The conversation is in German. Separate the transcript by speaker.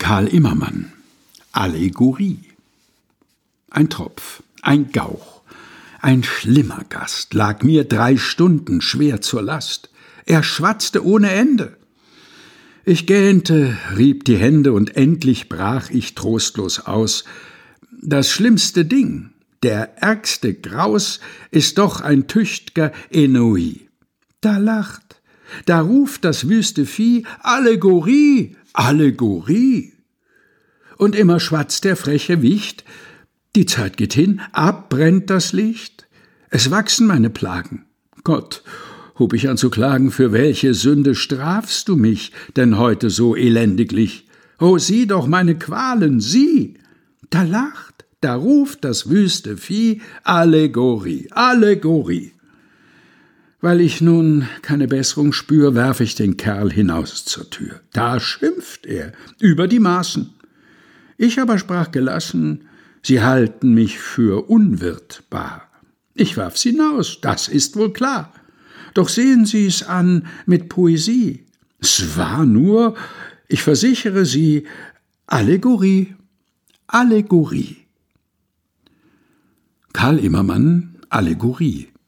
Speaker 1: Karl Immermann Allegorie Ein Tropf, ein Gauch, ein schlimmer Gast lag mir drei Stunden schwer zur Last. Er schwatzte ohne Ende. Ich gähnte, rieb die Hände und endlich brach ich trostlos aus. Das schlimmste Ding, der ärgste Graus, ist doch ein tücht'ger Enoi. Da lacht, da ruft das wüste Vieh Allegorie, Allegorie. Und immer schwatzt der freche Wicht, die Zeit geht hin, abbrennt das Licht, es wachsen meine Plagen. Gott, hub ich an zu klagen, für welche Sünde strafst du mich denn heute so elendiglich? Oh, sieh doch meine Qualen, sieh! Da lacht, da ruft das wüste Vieh Allegorie, Allegorie. Weil ich nun keine Besserung spür, werf ich den Kerl hinaus zur Tür. Da schimpft er über die Maßen. Ich aber sprach gelassen, Sie halten mich für unwirtbar. Ich warf's hinaus, das ist wohl klar. Doch sehen Sie's an mit Poesie. Es war nur, ich versichere Sie, Allegorie, Allegorie. Karl Immermann, Allegorie,